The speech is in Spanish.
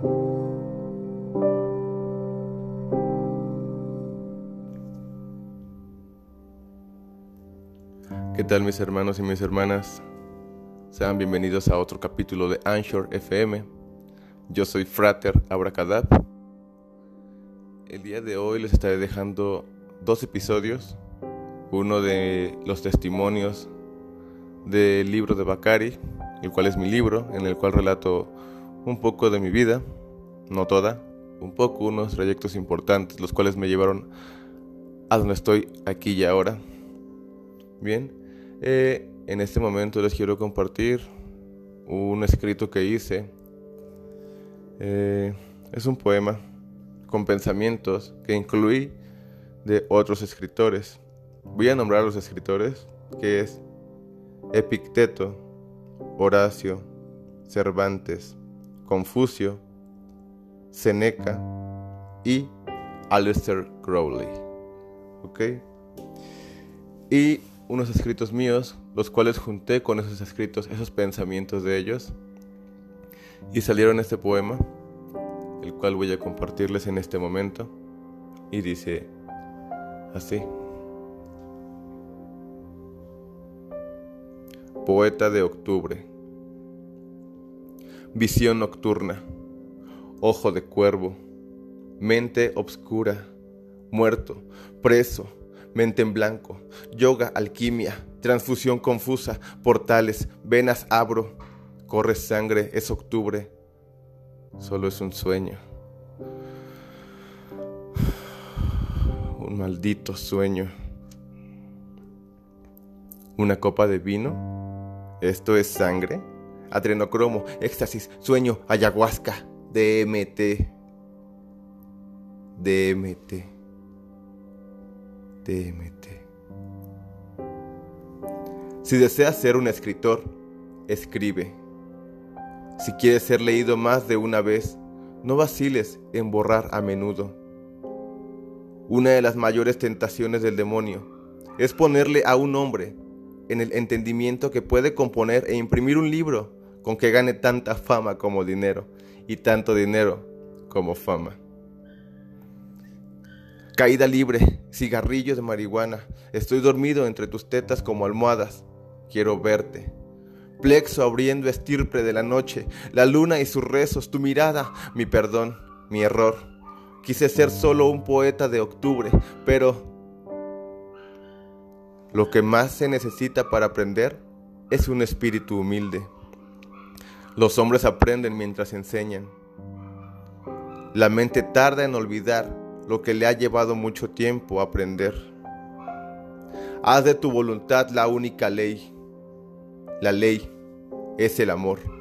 ¿Qué tal mis hermanos y mis hermanas? Sean bienvenidos a otro capítulo de Anchor FM. Yo soy Frater Abracadab. El día de hoy les estaré dejando dos episodios. Uno de los testimonios del libro de Bakari, el cual es mi libro, en el cual relato un poco de mi vida, no toda, un poco, unos trayectos importantes, los cuales me llevaron a donde estoy aquí y ahora. Bien, eh, en este momento les quiero compartir un escrito que hice. Eh, es un poema con pensamientos que incluí de otros escritores. Voy a nombrar a los escritores, que es Epicteto, Horacio, Cervantes, Confucio, Seneca y Aleister Crowley. ¿Ok? Y unos escritos míos, los cuales junté con esos escritos, esos pensamientos de ellos, y salieron este poema, el cual voy a compartirles en este momento, y dice así. Poeta de octubre. Visión nocturna. Ojo de cuervo. Mente obscura. Muerto. Preso mente en blanco, yoga, alquimia, transfusión confusa, portales, venas abro, corre sangre, es octubre, solo es un sueño. Un maldito sueño. Una copa de vino. Esto es sangre. Adrenocromo, éxtasis, sueño, ayahuasca, DMT. DMT. Si deseas ser un escritor, escribe. Si quieres ser leído más de una vez, no vaciles en borrar a menudo. Una de las mayores tentaciones del demonio es ponerle a un hombre en el entendimiento que puede componer e imprimir un libro con que gane tanta fama como dinero y tanto dinero como fama. Caída libre, cigarrillos de marihuana. Estoy dormido entre tus tetas como almohadas. Quiero verte. Plexo abriendo estirpe de la noche, la luna y sus rezos, tu mirada, mi perdón, mi error. Quise ser solo un poeta de octubre, pero lo que más se necesita para aprender es un espíritu humilde. Los hombres aprenden mientras enseñan. La mente tarda en olvidar lo que le ha llevado mucho tiempo aprender. Haz de tu voluntad la única ley. La ley es el amor.